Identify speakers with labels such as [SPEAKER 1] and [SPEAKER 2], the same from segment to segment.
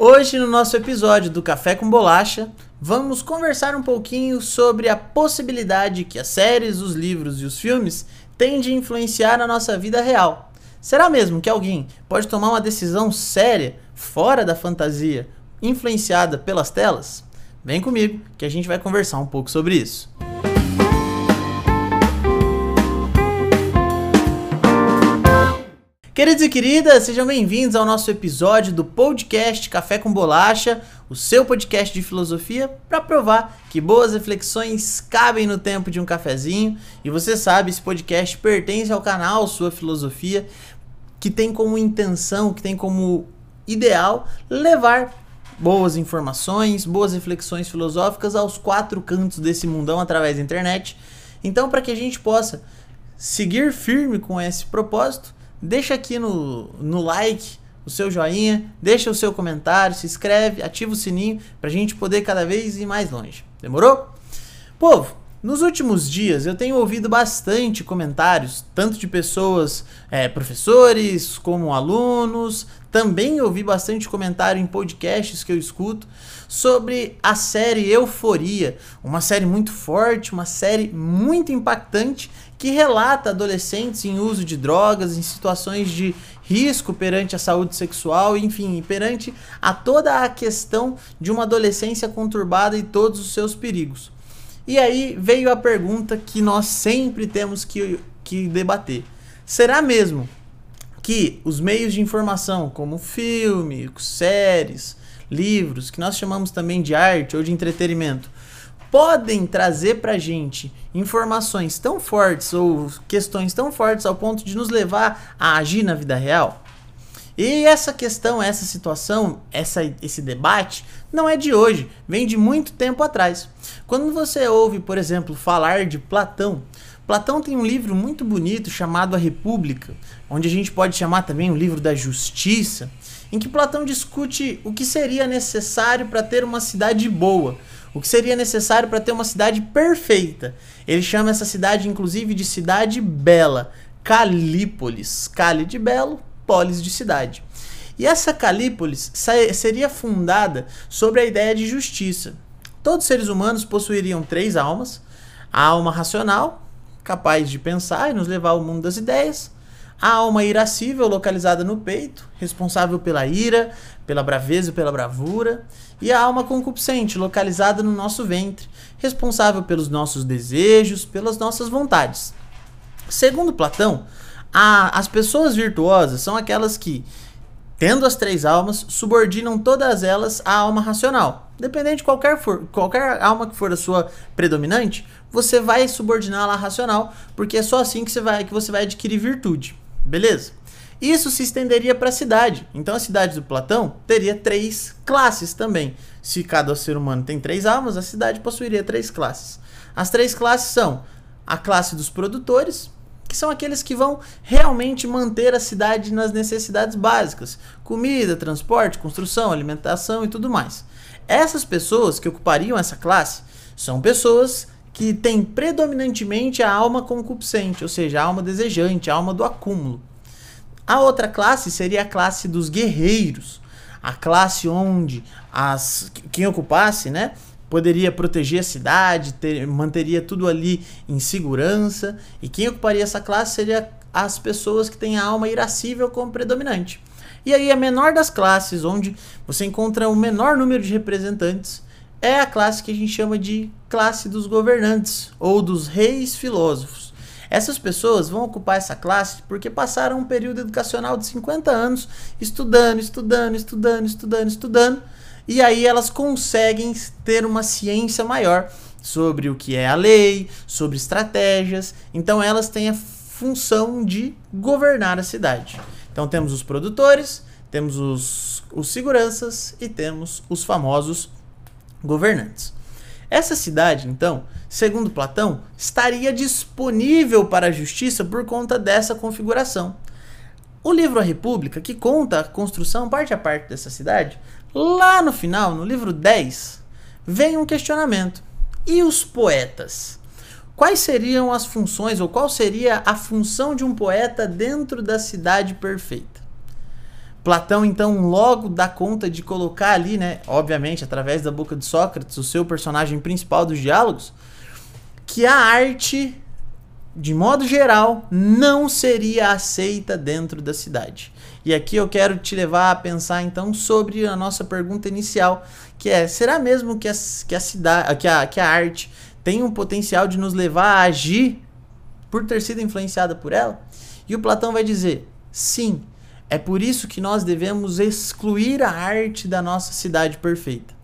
[SPEAKER 1] Hoje, no nosso episódio do Café com Bolacha, vamos conversar um pouquinho sobre a possibilidade que as séries, os livros e os filmes têm de influenciar na nossa vida real. Será mesmo que alguém pode tomar uma decisão séria, fora da fantasia, influenciada pelas telas? Vem comigo que a gente vai conversar um pouco sobre isso. Queridos e queridas, sejam bem-vindos ao nosso episódio do podcast Café com Bolacha, o seu podcast de filosofia, para provar que boas reflexões cabem no tempo de um cafezinho. E você sabe, esse podcast pertence ao canal Sua Filosofia, que tem como intenção, que tem como ideal levar boas informações, boas reflexões filosóficas aos quatro cantos desse mundão através da internet. Então, para que a gente possa seguir firme com esse propósito, deixa aqui no, no like o seu joinha, deixa o seu comentário, se inscreve, ativa o sininho pra gente poder cada vez ir mais longe. Demorou? Povo, nos últimos dias eu tenho ouvido bastante comentários, tanto de pessoas, é, professores, como alunos. Também ouvi bastante comentário em podcasts que eu escuto sobre a série Euforia, uma série muito forte, uma série muito impactante que relata adolescentes em uso de drogas, em situações de risco perante a saúde sexual, enfim, perante a toda a questão de uma adolescência conturbada e todos os seus perigos. E aí veio a pergunta que nós sempre temos que, que debater: será mesmo que os meios de informação, como filme, séries, livros, que nós chamamos também de arte ou de entretenimento, podem trazer pra gente informações tão fortes ou questões tão fortes ao ponto de nos levar a agir na vida real? E essa questão, essa situação, essa, esse debate não é de hoje, vem de muito tempo atrás. Quando você ouve, por exemplo, falar de Platão, Platão tem um livro muito bonito chamado A República, onde a gente pode chamar também o livro da justiça, em que Platão discute o que seria necessário para ter uma cidade boa, o que seria necessário para ter uma cidade perfeita. Ele chama essa cidade, inclusive, de cidade bela, Calípolis. Cali de belo, polis de cidade. E essa Calípolis seria fundada sobre a ideia de justiça. Todos os seres humanos possuiriam três almas: a alma racional, capaz de pensar e nos levar ao mundo das ideias, a alma irascível, localizada no peito, responsável pela ira, pela braveza e pela bravura, e a alma concupiscente, localizada no nosso ventre, responsável pelos nossos desejos, pelas nossas vontades. Segundo Platão, a, as pessoas virtuosas são aquelas que, tendo as três almas, subordinam todas elas à alma racional. Dependente de qualquer, for, qualquer alma que for a sua predominante, você vai subordiná-la à racional, porque é só assim que você vai, que você vai adquirir virtude. Beleza? Isso se estenderia para a cidade. Então a cidade do Platão teria três classes também. Se cada ser humano tem três almas, a cidade possuiria três classes. As três classes são a classe dos produtores, que são aqueles que vão realmente manter a cidade nas necessidades básicas: comida, transporte, construção, alimentação e tudo mais. Essas pessoas que ocupariam essa classe são pessoas que têm predominantemente a alma concupiscente, ou seja, a alma desejante, a alma do acúmulo. A outra classe seria a classe dos guerreiros, a classe onde as quem ocupasse, né, poderia proteger a cidade, ter, manteria tudo ali em segurança, e quem ocuparia essa classe seria as pessoas que têm a alma irascível como predominante. E aí a menor das classes, onde você encontra o menor número de representantes, é a classe que a gente chama de classe dos governantes ou dos reis filósofos. Essas pessoas vão ocupar essa classe porque passaram um período educacional de 50 anos estudando, estudando, estudando, estudando, estudando, e aí elas conseguem ter uma ciência maior sobre o que é a lei, sobre estratégias. Então elas têm a função de governar a cidade. Então temos os produtores, temos os, os seguranças e temos os famosos governantes. Essa cidade, então, segundo Platão, estaria disponível para a justiça por conta dessa configuração. O livro A República, que conta a construção parte a parte dessa cidade, lá no final, no livro 10, vem um questionamento. E os poetas? Quais seriam as funções, ou qual seria a função de um poeta dentro da cidade perfeita? Platão então logo dá conta de colocar ali, né, obviamente através da boca de Sócrates, o seu personagem principal dos diálogos, que a arte de modo geral não seria aceita dentro da cidade. E aqui eu quero te levar a pensar então sobre a nossa pergunta inicial, que é: será mesmo que a, que a cidade, que a, que a arte tem um potencial de nos levar a agir por ter sido influenciada por ela? E o Platão vai dizer: sim. É por isso que nós devemos excluir a arte da nossa cidade perfeita.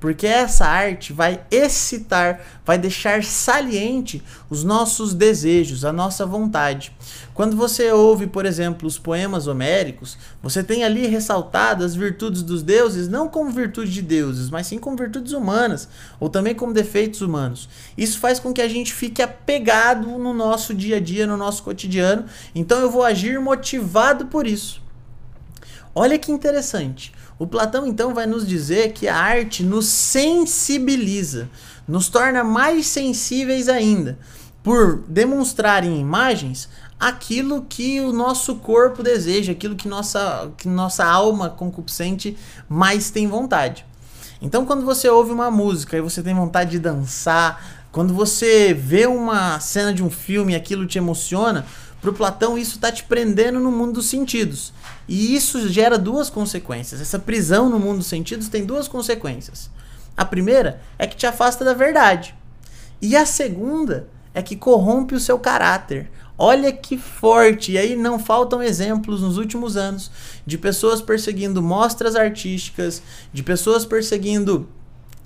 [SPEAKER 1] Porque essa arte vai excitar, vai deixar saliente os nossos desejos, a nossa vontade. Quando você ouve, por exemplo, os poemas homéricos, você tem ali ressaltadas as virtudes dos deuses, não como virtude de deuses, mas sim como virtudes humanas, ou também como defeitos humanos. Isso faz com que a gente fique apegado no nosso dia a dia, no nosso cotidiano. Então eu vou agir motivado por isso. Olha que interessante. O Platão então vai nos dizer que a arte nos sensibiliza, nos torna mais sensíveis ainda, por demonstrar em imagens aquilo que o nosso corpo deseja, aquilo que nossa, que nossa alma concupiscente mais tem vontade. Então, quando você ouve uma música e você tem vontade de dançar, quando você vê uma cena de um filme e aquilo te emociona, para o Platão, isso está te prendendo no mundo dos sentidos. E isso gera duas consequências. Essa prisão no mundo dos sentidos tem duas consequências. A primeira é que te afasta da verdade. E a segunda é que corrompe o seu caráter. Olha que forte! E aí não faltam exemplos nos últimos anos de pessoas perseguindo mostras artísticas, de pessoas perseguindo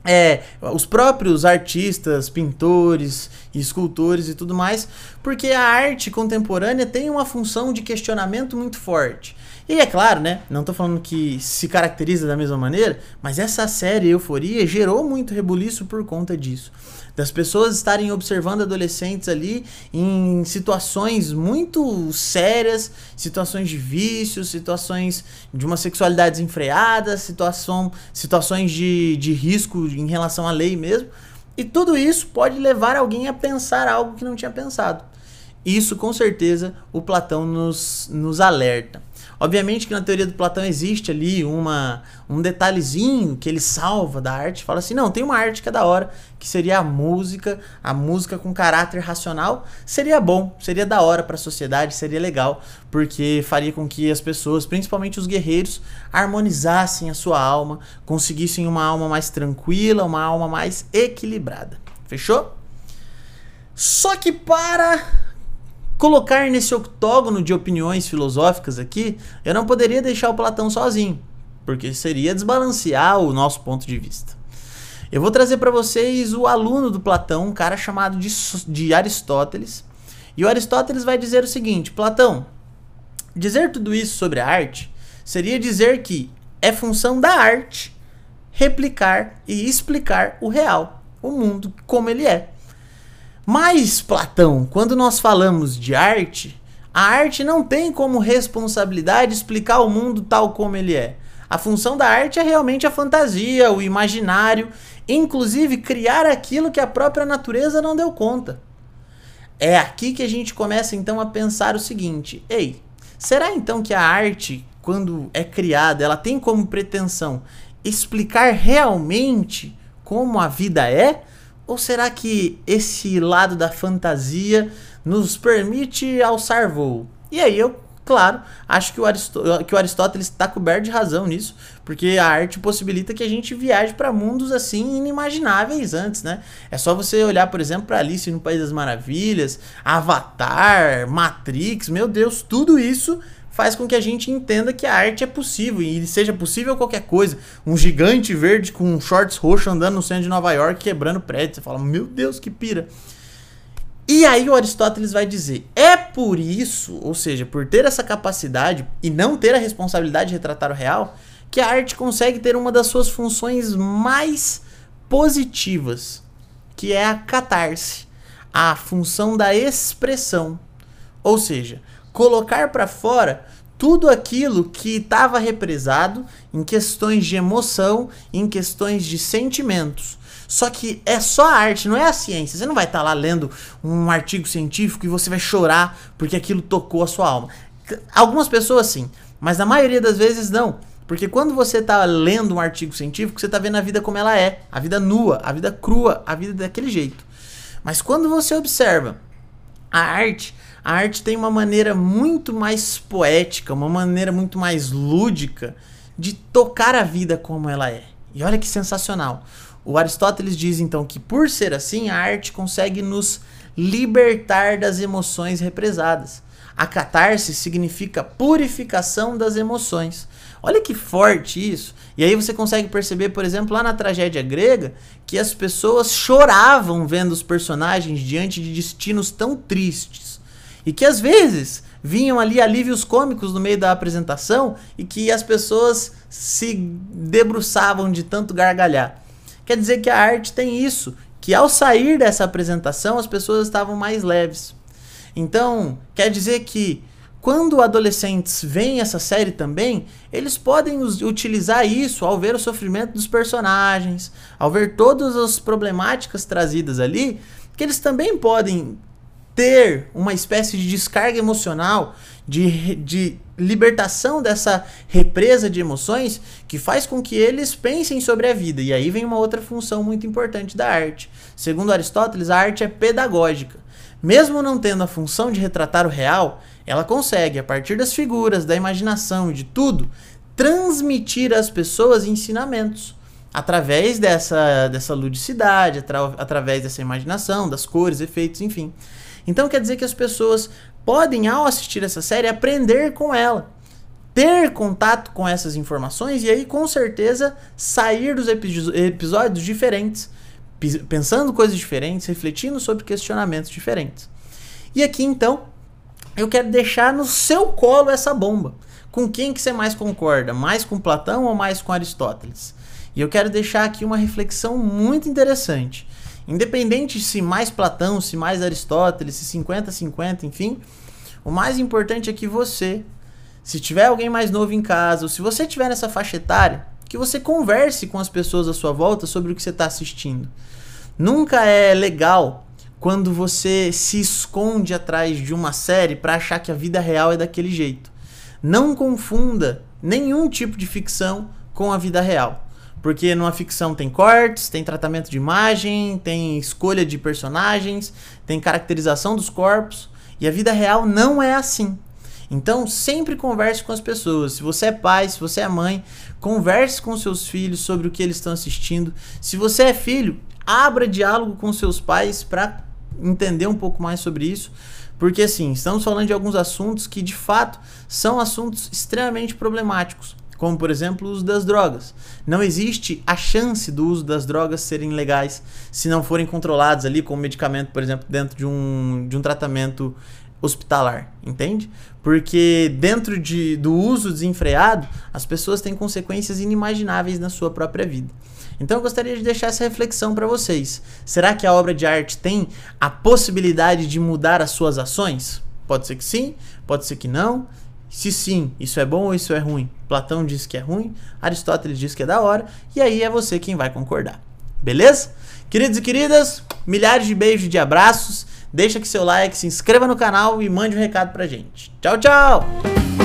[SPEAKER 1] é, os próprios artistas, pintores, escultores e tudo mais, porque a arte contemporânea tem uma função de questionamento muito forte. E é claro, né? Não tô falando que se caracteriza da mesma maneira, mas essa série Euforia gerou muito rebuliço por conta disso das pessoas estarem observando adolescentes ali em situações muito sérias, situações de vícios, situações de uma sexualidade desenfreada, situação, situações de, de risco em relação à lei mesmo. E tudo isso pode levar alguém a pensar algo que não tinha pensado. Isso com certeza o Platão nos, nos alerta. Obviamente que na teoria do Platão existe ali uma, um detalhezinho que ele salva da arte, fala assim, não, tem uma arte que é da hora, que seria a música, a música com caráter racional, seria bom, seria da hora para a sociedade, seria legal, porque faria com que as pessoas, principalmente os guerreiros, harmonizassem a sua alma, conseguissem uma alma mais tranquila, uma alma mais equilibrada. Fechou? Só que para colocar nesse octógono de opiniões filosóficas aqui, eu não poderia deixar o Platão sozinho, porque seria desbalancear o nosso ponto de vista. Eu vou trazer para vocês o aluno do Platão, um cara chamado de, de Aristóteles. E o Aristóteles vai dizer o seguinte: Platão, dizer tudo isso sobre a arte seria dizer que é função da arte replicar e explicar o real, o mundo como ele é. Mas, Platão, quando nós falamos de arte, a arte não tem como responsabilidade explicar o mundo tal como ele é. A função da arte é realmente a fantasia, o imaginário, inclusive criar aquilo que a própria natureza não deu conta. É aqui que a gente começa então a pensar o seguinte: ei, será então que a arte, quando é criada, ela tem como pretensão explicar realmente como a vida é? Ou será que esse lado da fantasia nos permite alçar voo? E aí eu, claro, acho que o, Aristó que o Aristóteles está coberto de razão nisso, porque a arte possibilita que a gente viaje para mundos assim inimagináveis antes, né? É só você olhar, por exemplo, para Alice no País das Maravilhas, Avatar, Matrix, meu Deus, tudo isso faz com que a gente entenda que a arte é possível e seja possível qualquer coisa. Um gigante verde com shorts roxo andando no centro de Nova York quebrando prédio. Você fala, meu Deus, que pira. E aí o Aristóteles vai dizer: é por isso, ou seja, por ter essa capacidade e não ter a responsabilidade de retratar o real, que a arte consegue ter uma das suas funções mais positivas, que é a catarse, a função da expressão. Ou seja, colocar para fora tudo aquilo que estava represado em questões de emoção, em questões de sentimentos. Só que é só a arte, não é a ciência. Você não vai estar tá lá lendo um artigo científico e você vai chorar porque aquilo tocou a sua alma. Algumas pessoas sim. Mas na maioria das vezes não. Porque quando você está lendo um artigo científico, você está vendo a vida como ela é, a vida nua, a vida crua, a vida daquele jeito. Mas quando você observa a arte, a arte tem uma maneira muito mais poética, uma maneira muito mais lúdica de tocar a vida como ela é. E olha que sensacional. O Aristóteles diz então que por ser assim, a arte consegue nos libertar das emoções represadas. A catarse significa purificação das emoções. Olha que forte isso. E aí você consegue perceber, por exemplo, lá na tragédia grega, que as pessoas choravam vendo os personagens diante de destinos tão tristes. E que às vezes vinham ali alívios cômicos no meio da apresentação e que as pessoas se debruçavam de tanto gargalhar. Quer dizer que a arte tem isso, que ao sair dessa apresentação as pessoas estavam mais leves. Então, quer dizer que quando adolescentes veem essa série também, eles podem utilizar isso ao ver o sofrimento dos personagens, ao ver todas as problemáticas trazidas ali, que eles também podem ter uma espécie de descarga emocional, de, de libertação dessa represa de emoções, que faz com que eles pensem sobre a vida. E aí vem uma outra função muito importante da arte. Segundo Aristóteles, a arte é pedagógica. Mesmo não tendo a função de retratar o real, ela consegue, a partir das figuras, da imaginação e de tudo, transmitir às pessoas ensinamentos através dessa, dessa ludicidade, atra, através dessa imaginação, das cores, efeitos, enfim. Então quer dizer que as pessoas podem, ao assistir essa série, aprender com ela, ter contato com essas informações e aí com certeza sair dos episódios diferentes pensando coisas diferentes, refletindo sobre questionamentos diferentes. E aqui então, eu quero deixar no seu colo essa bomba. Com quem que você mais concorda? Mais com Platão ou mais com Aristóteles? E eu quero deixar aqui uma reflexão muito interessante. Independente se mais Platão, se mais Aristóteles, se 50-50, enfim, o mais importante é que você, se tiver alguém mais novo em casa, ou se você tiver nessa faixa etária, que você converse com as pessoas à sua volta sobre o que você está assistindo. Nunca é legal quando você se esconde atrás de uma série para achar que a vida real é daquele jeito. Não confunda nenhum tipo de ficção com a vida real. Porque numa ficção tem cortes, tem tratamento de imagem, tem escolha de personagens, tem caracterização dos corpos. E a vida real não é assim. Então, sempre converse com as pessoas. Se você é pai, se você é mãe, converse com seus filhos sobre o que eles estão assistindo. Se você é filho, abra diálogo com seus pais para entender um pouco mais sobre isso. Porque assim, estamos falando de alguns assuntos que de fato são assuntos extremamente problemáticos, como por exemplo o uso das drogas. Não existe a chance do uso das drogas serem legais se não forem controlados ali com medicamento, por exemplo, dentro de um, de um tratamento hospitalar, entende? Porque dentro de, do uso desenfreado, as pessoas têm consequências inimagináveis na sua própria vida. Então eu gostaria de deixar essa reflexão para vocês. Será que a obra de arte tem a possibilidade de mudar as suas ações? Pode ser que sim, pode ser que não. Se sim, isso é bom ou isso é ruim? Platão diz que é ruim, Aristóteles diz que é da hora, e aí é você quem vai concordar. Beleza? Queridos e queridas, milhares de beijos de abraços. Deixa aqui seu like, se inscreva no canal e mande um recado pra gente. Tchau, tchau!